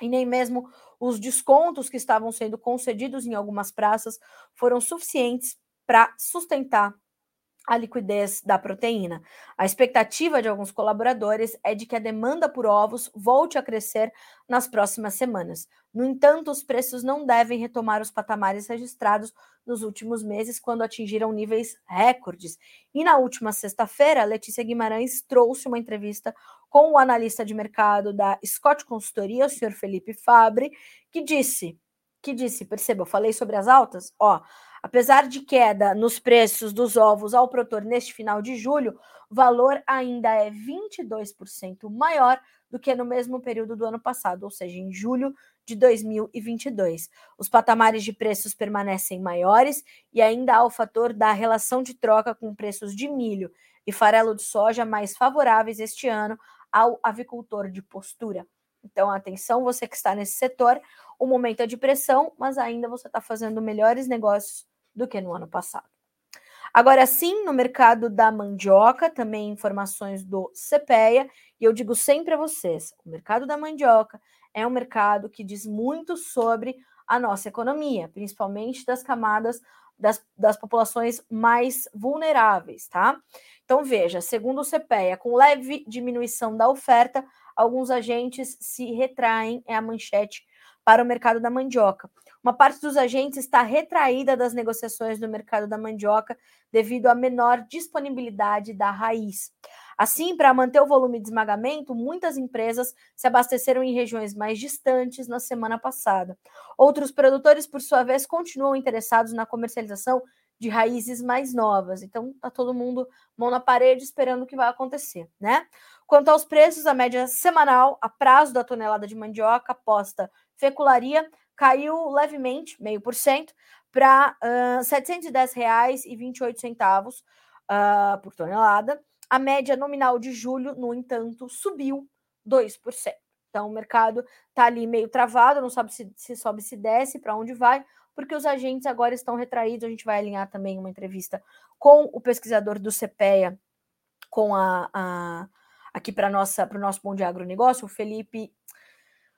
e nem mesmo os descontos que estavam sendo concedidos em algumas praças foram suficientes para sustentar a liquidez da proteína. A expectativa de alguns colaboradores é de que a demanda por ovos volte a crescer nas próximas semanas. No entanto, os preços não devem retomar os patamares registrados nos últimos meses, quando atingiram níveis recordes. E na última sexta-feira, Letícia Guimarães trouxe uma entrevista com o analista de mercado da Scott Consultoria, o senhor Felipe Fabre, que disse, que disse, perceba, eu falei sobre as altas, ó, Apesar de queda nos preços dos ovos ao produtor neste final de julho, o valor ainda é 22% maior do que no mesmo período do ano passado, ou seja, em julho de 2022. Os patamares de preços permanecem maiores e ainda há o fator da relação de troca com preços de milho e farelo de soja mais favoráveis este ano ao avicultor de postura. Então, atenção, você que está nesse setor, o momento é de pressão, mas ainda você está fazendo melhores negócios do que no ano passado. Agora sim, no mercado da mandioca, também informações do CPEA, e eu digo sempre a vocês: o mercado da mandioca é um mercado que diz muito sobre a nossa economia, principalmente das camadas das, das populações mais vulneráveis, tá? Então, veja, segundo o CPEA, com leve diminuição da oferta, alguns agentes se retraem, é a manchete para o mercado da mandioca. Uma parte dos agentes está retraída das negociações no mercado da mandioca devido à menor disponibilidade da raiz. Assim, para manter o volume de esmagamento, muitas empresas se abasteceram em regiões mais distantes na semana passada. Outros produtores, por sua vez, continuam interessados na comercialização de raízes mais novas. Então, tá todo mundo mão na parede esperando o que vai acontecer, né? Quanto aos preços, a média semanal a prazo da tonelada de mandioca posta fecularia caiu levemente, meio por cento, para R$ 710,28 uh, por tonelada. A média nominal de julho, no entanto, subiu 2%. Então, o mercado está ali meio travado, não sabe se, se sobe, se desce, para onde vai, porque os agentes agora estão retraídos. A gente vai alinhar também uma entrevista com o pesquisador do CPEA, com a, a aqui para o nosso Bom de Agronegócio, o Felipe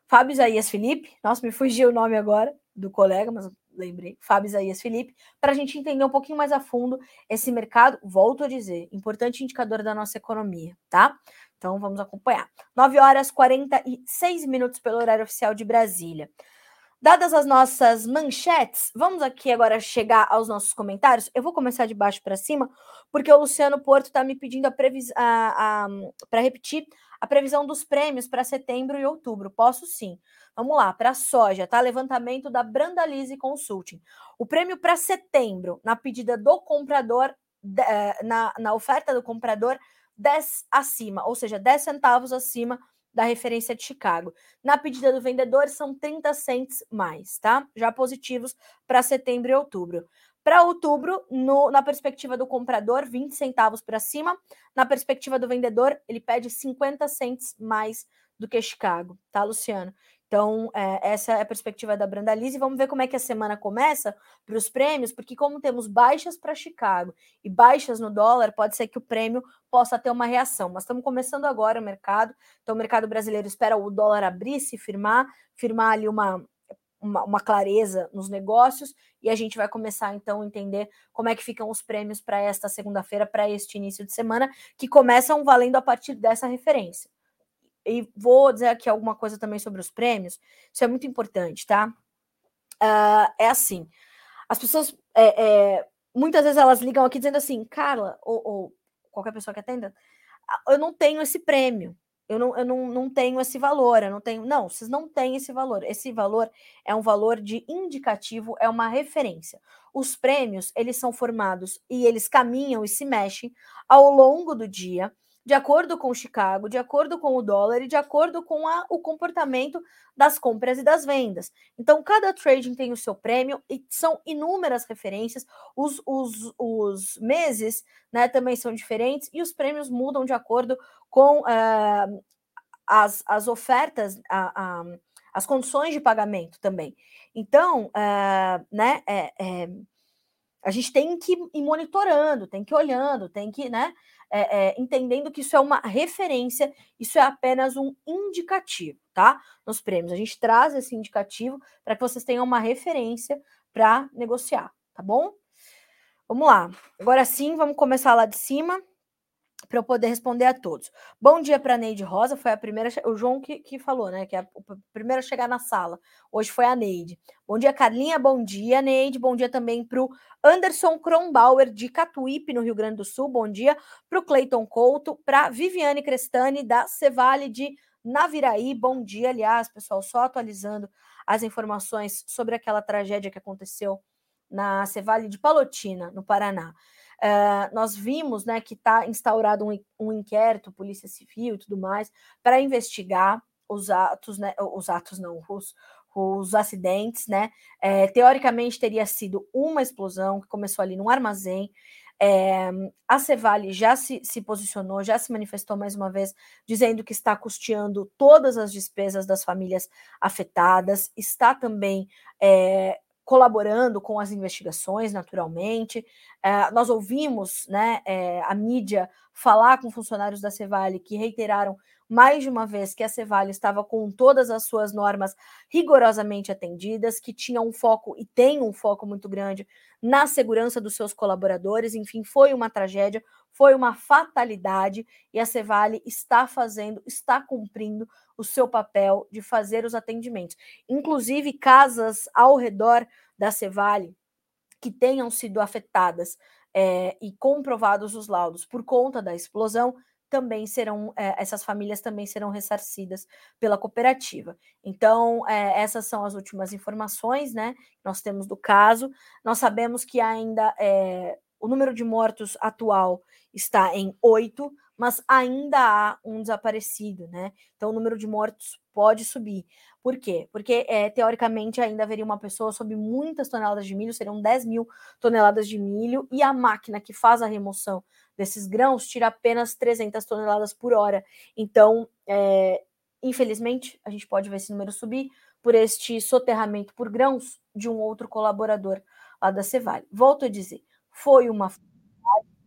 Fábio Isaías Felipe, nossa, me fugiu o nome agora do colega, mas lembrei, Fábio Isaías Felipe, para a gente entender um pouquinho mais a fundo esse mercado, volto a dizer, importante indicador da nossa economia, tá? Então vamos acompanhar. 9 horas 46 minutos pelo horário oficial de Brasília. Dadas as nossas manchetes, vamos aqui agora chegar aos nossos comentários. Eu vou começar de baixo para cima, porque o Luciano Porto está me pedindo a para repetir a previsão dos prêmios para setembro e outubro. Posso sim. Vamos lá, para soja, tá? Levantamento da Brandalise Consulting. O prêmio para setembro, na pedida do comprador, eh, na, na oferta do comprador, 10 acima, ou seja, 10 centavos acima da referência de Chicago. Na pedida do vendedor, são 30 cents mais, tá? Já positivos para setembro e outubro. Para outubro, no, na perspectiva do comprador, 20 centavos para cima. Na perspectiva do vendedor, ele pede 50 cents mais do que Chicago, tá, Luciano? Então, é, essa é a perspectiva da Brandalise. Vamos ver como é que a semana começa para os prêmios, porque como temos baixas para Chicago e baixas no dólar, pode ser que o prêmio possa ter uma reação. Mas estamos começando agora o mercado, então o mercado brasileiro espera o dólar abrir, se firmar, firmar ali uma, uma, uma, clareza nos negócios e a gente vai começar então a entender como é que ficam os prêmios para esta segunda-feira, para este início de semana, que começam valendo a partir dessa referência e vou dizer aqui alguma coisa também sobre os prêmios, isso é muito importante, tá? Uh, é assim, as pessoas, é, é, muitas vezes elas ligam aqui dizendo assim, Carla, ou, ou, qualquer pessoa que atenda, ah, eu não tenho esse prêmio, eu não, eu não, não tenho esse valor, eu não tenho. Não, vocês não têm esse valor. Esse valor é um valor de indicativo, é uma referência. Os prêmios, eles são formados e eles caminham e se mexem ao longo do dia de acordo com Chicago, de acordo com o dólar e de acordo com a, o comportamento das compras e das vendas. Então, cada trading tem o seu prêmio e são inúmeras referências. Os, os, os meses né, também são diferentes e os prêmios mudam de acordo com uh, as, as ofertas, a, a, as condições de pagamento também. Então, uh, né, é, é, a gente tem que ir monitorando, tem que ir olhando, tem que, né? é, é, entendendo que isso é uma referência, isso é apenas um indicativo, tá? Nos prêmios. A gente traz esse indicativo para que vocês tenham uma referência para negociar, tá bom? Vamos lá. Agora sim, vamos começar lá de cima para eu poder responder a todos. Bom dia para Neide Rosa, foi a primeira, o João que, que falou, né? Que é a primeira a chegar na sala. Hoje foi a Neide. Bom dia, Carlinha. Bom dia, Neide. Bom dia também para o Anderson Kronbauer, de Catuípe, no Rio Grande do Sul. Bom dia para o Cleiton Couto, para Viviane Crestani, da Cevale de Naviraí. Bom dia, aliás, pessoal, só atualizando as informações sobre aquela tragédia que aconteceu na Cevale de Palotina, no Paraná. Uh, nós vimos né, que está instaurado um, um, inquérito, Polícia Civil e tudo mais, para investigar os atos, né, os atos não, os, os acidentes, né? É, teoricamente teria sido uma explosão que começou ali num armazém. É, a Cevale já se, se posicionou, já se manifestou mais uma vez, dizendo que está custeando todas as despesas das famílias afetadas, está também é, colaborando com as investigações, naturalmente. É, nós ouvimos né, é, a mídia falar com funcionários da Cevale que reiteraram mais de uma vez que a Cevale estava com todas as suas normas rigorosamente atendidas, que tinha um foco e tem um foco muito grande na segurança dos seus colaboradores. Enfim, foi uma tragédia, foi uma fatalidade e a Cevale está fazendo, está cumprindo o seu papel de fazer os atendimentos. Inclusive, casas ao redor da Cevale que tenham sido afetadas é, e comprovados os laudos por conta da explosão também serão, é, essas famílias também serão ressarcidas pela cooperativa. Então, é, essas são as últimas informações, né? Nós temos do caso. Nós sabemos que ainda é, o número de mortos atual está em oito, mas ainda há um desaparecido, né? Então, o número de mortos pode subir. Por quê? Porque, é, teoricamente, ainda haveria uma pessoa sob muitas toneladas de milho, seriam 10 mil toneladas de milho, e a máquina que faz a remoção desses grãos tira apenas 300 toneladas por hora. Então, é, infelizmente, a gente pode ver esse número subir por este soterramento por grãos de um outro colaborador lá da Cevale. Volto a dizer, foi uma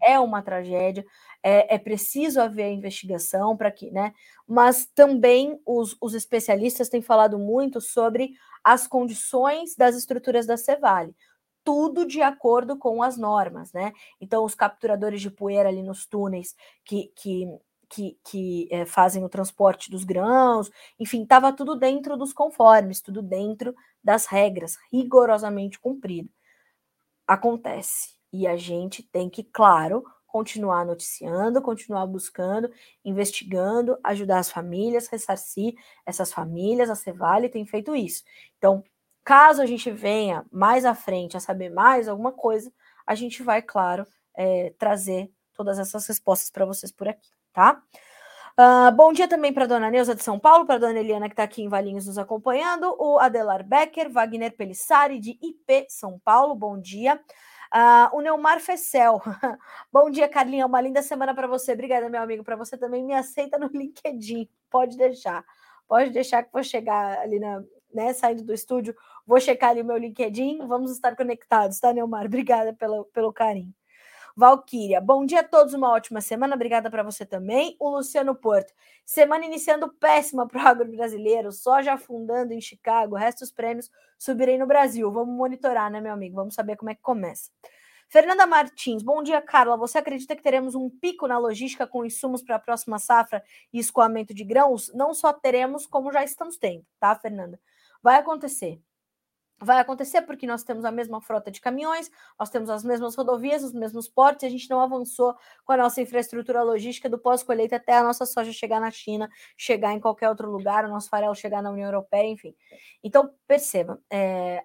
é uma tragédia, é, é preciso haver a investigação para que, né? Mas também os, os especialistas têm falado muito sobre as condições das estruturas da Cevale tudo de acordo com as normas, né? Então, os capturadores de poeira ali nos túneis que, que, que, que é, fazem o transporte dos grãos, enfim, estava tudo dentro dos conformes, tudo dentro das regras, rigorosamente cumprido. Acontece. E a gente tem que, claro, continuar noticiando, continuar buscando, investigando, ajudar as famílias, ressarcir essas famílias. A Cevale tem feito isso. Então, Caso a gente venha mais à frente a saber mais alguma coisa, a gente vai, claro, é, trazer todas essas respostas para vocês por aqui, tá? Uh, bom dia também para dona Neuza de São Paulo, para dona Eliana que está aqui em Valinhos nos acompanhando, o Adelar Becker, Wagner Pelissari de IP São Paulo, bom dia. Uh, o Neumar Fessel, bom dia, Carlinha, uma linda semana para você. Obrigada, meu amigo, para você também. Me aceita no LinkedIn, pode deixar, pode deixar que vou chegar ali na, né, saindo do estúdio, vou checar ali o meu LinkedIn, vamos estar conectados, tá, Neumar? Obrigada pelo, pelo carinho. Valquíria, bom dia a todos, uma ótima semana, obrigada para você também. O Luciano Porto, semana iniciando péssima para o agro brasileiro, soja afundando em Chicago, resto dos prêmios subirem no Brasil. Vamos monitorar, né, meu amigo? Vamos saber como é que começa. Fernanda Martins, bom dia, Carla. Você acredita que teremos um pico na logística com insumos para a próxima safra e escoamento de grãos? Não só teremos, como já estamos tendo, tá, Fernanda? Vai acontecer. Vai acontecer porque nós temos a mesma frota de caminhões, nós temos as mesmas rodovias, os mesmos portos, e a gente não avançou com a nossa infraestrutura logística do pós-colheita até a nossa soja chegar na China, chegar em qualquer outro lugar, o nosso farelo chegar na União Europeia, enfim. Então, perceba, é,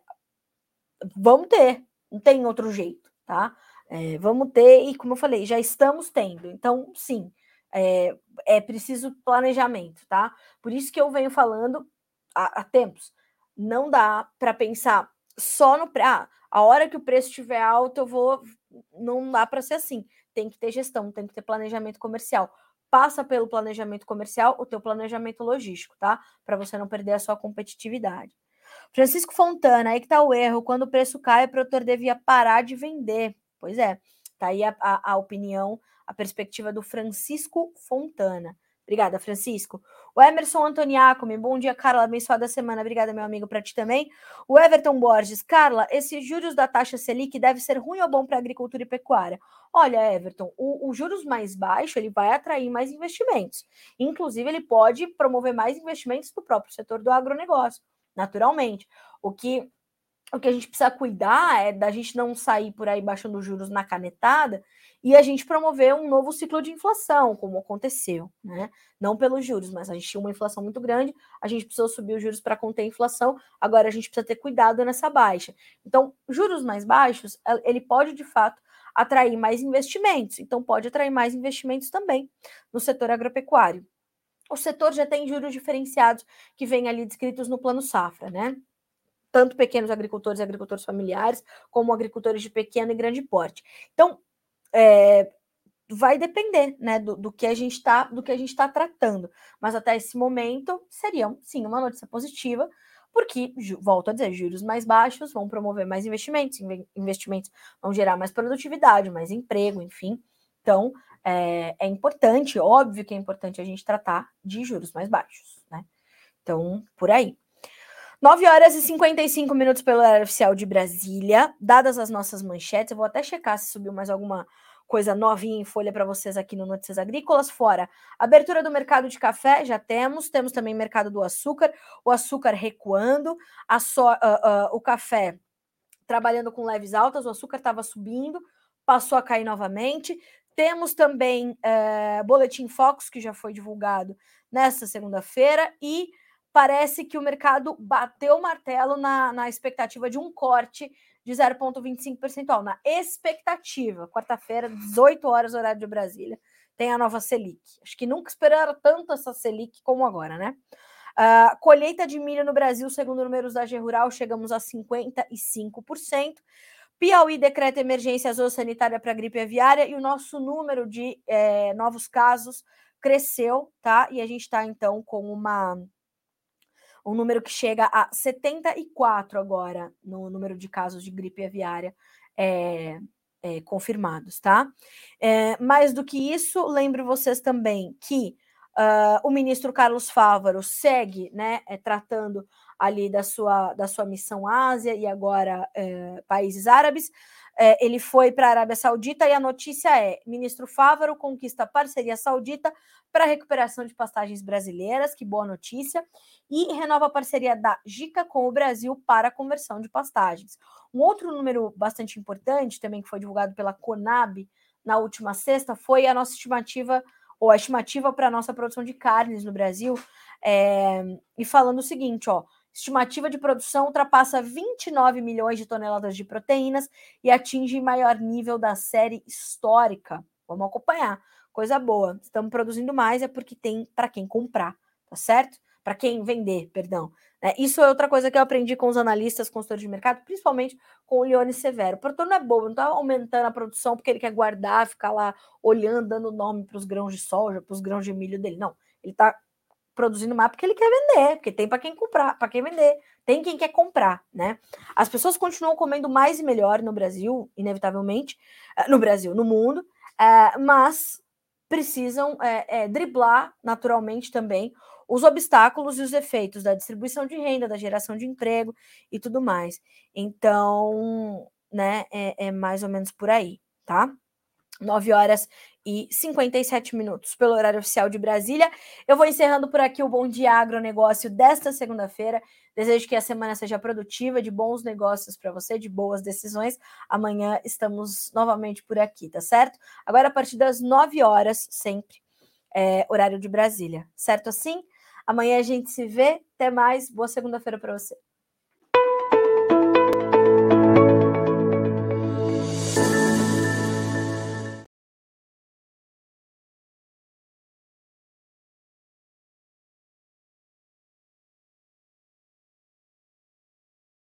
vamos ter, não tem outro jeito, tá? É, vamos ter, e como eu falei, já estamos tendo. Então, sim, é, é preciso planejamento, tá? Por isso que eu venho falando há, há tempos não dá para pensar só no ah, a hora que o preço estiver alto, eu vou. Não dá para ser assim. Tem que ter gestão, tem que ter planejamento comercial. Passa pelo planejamento comercial o teu planejamento logístico, tá? Para você não perder a sua competitividade. Francisco Fontana, aí que tá o erro. Quando o preço cai, o produtor devia parar de vender. Pois é, tá aí a, a, a opinião, a perspectiva do Francisco Fontana. Obrigada, Francisco. O Emerson Antoniacomi, bom dia, Carla, abençoada semana. Obrigada, meu amigo, para ti também. O Everton Borges, Carla, esses juros da taxa Selic deve ser ruim ou bom para agricultura e pecuária? Olha, Everton, o, o, juros mais baixo ele vai atrair mais investimentos. Inclusive, ele pode promover mais investimentos do próprio setor do agronegócio, naturalmente. O que o que a gente precisa cuidar é da gente não sair por aí baixando juros na canetada e a gente promover um novo ciclo de inflação, como aconteceu, né? Não pelos juros, mas a gente tinha uma inflação muito grande, a gente precisou subir os juros para conter a inflação, agora a gente precisa ter cuidado nessa baixa. Então, juros mais baixos, ele pode de fato atrair mais investimentos, então pode atrair mais investimentos também no setor agropecuário. O setor já tem juros diferenciados que vêm ali descritos no plano safra, né? tanto pequenos agricultores e agricultores familiares, como agricultores de pequeno e grande porte. Então, é, vai depender né, do, do que a gente está do que a gente está tratando. Mas até esse momento seria sim uma notícia positiva, porque, volto a dizer, juros mais baixos vão promover mais investimentos, investimentos vão gerar mais produtividade, mais emprego, enfim. Então, é, é importante, óbvio que é importante a gente tratar de juros mais baixos, né? Então, por aí. 9 horas e 55 minutos pelo horário oficial de Brasília. Dadas as nossas manchetes, eu vou até checar se subiu mais alguma coisa novinha em folha para vocês aqui no Notícias Agrícolas. Fora abertura do mercado de café, já temos. Temos também mercado do açúcar, o açúcar recuando, a so, uh, uh, o café trabalhando com leves altas, o açúcar estava subindo, passou a cair novamente. Temos também uh, Boletim Focus, que já foi divulgado nesta segunda-feira, e parece que o mercado bateu o martelo na, na expectativa de um corte de 0,25 percentual. Na expectativa, quarta-feira, 18 horas, horário de Brasília, tem a nova Selic. Acho que nunca esperaram tanto essa Selic como agora, né? Uh, colheita de milho no Brasil, segundo números da G Rural, chegamos a 55%. Piauí decreta emergência zoossanitária para gripe aviária e o nosso número de eh, novos casos cresceu, tá? E a gente está então com uma um número que chega a 74 agora no número de casos de gripe aviária é, é, confirmados, tá? É, mais do que isso, lembro vocês também que uh, o ministro Carlos Fávaro segue, né, tratando ali da sua, da sua missão Ásia e agora países árabes. É, ele foi para a Arábia Saudita e a notícia é: ministro Fávaro conquista parceria saudita para recuperação de pastagens brasileiras, que boa notícia, e renova a parceria da JICA com o Brasil para a conversão de pastagens. Um outro número bastante importante, também que foi divulgado pela Conab na última sexta, foi a nossa estimativa, ou a estimativa para a nossa produção de carnes no Brasil, é, e falando o seguinte, ó. Estimativa de produção ultrapassa 29 milhões de toneladas de proteínas e atinge maior nível da série histórica. Vamos acompanhar. Coisa boa. Estamos produzindo mais é porque tem para quem comprar, tá certo? Para quem vender, perdão. É, isso é outra coisa que eu aprendi com os analistas, consultores de mercado, principalmente com o Leone Severo. O produtor não é bobo, não está aumentando a produção porque ele quer guardar, ficar lá olhando, dando nome para os grãos de soja, para os grãos de milho dele. Não. Ele está produzindo mais porque ele quer vender, porque tem para quem comprar, para quem vender, tem quem quer comprar, né? As pessoas continuam comendo mais e melhor no Brasil, inevitavelmente, eh, no Brasil, no mundo, eh, mas precisam é, driblar naturalmente também os obstáculos e os efeitos da distribuição de renda, da geração de emprego e tudo mais. Então, né, é, é mais ou menos por aí, tá? 9 horas e 57 minutos pelo horário oficial de Brasília. Eu vou encerrando por aqui o Bom Dia Agronegócio desta segunda-feira. Desejo que a semana seja produtiva, de bons negócios para você, de boas decisões. Amanhã estamos novamente por aqui, tá certo? Agora, a partir das 9 horas, sempre, é, horário de Brasília, certo assim? Amanhã a gente se vê. Até mais. Boa segunda-feira para você.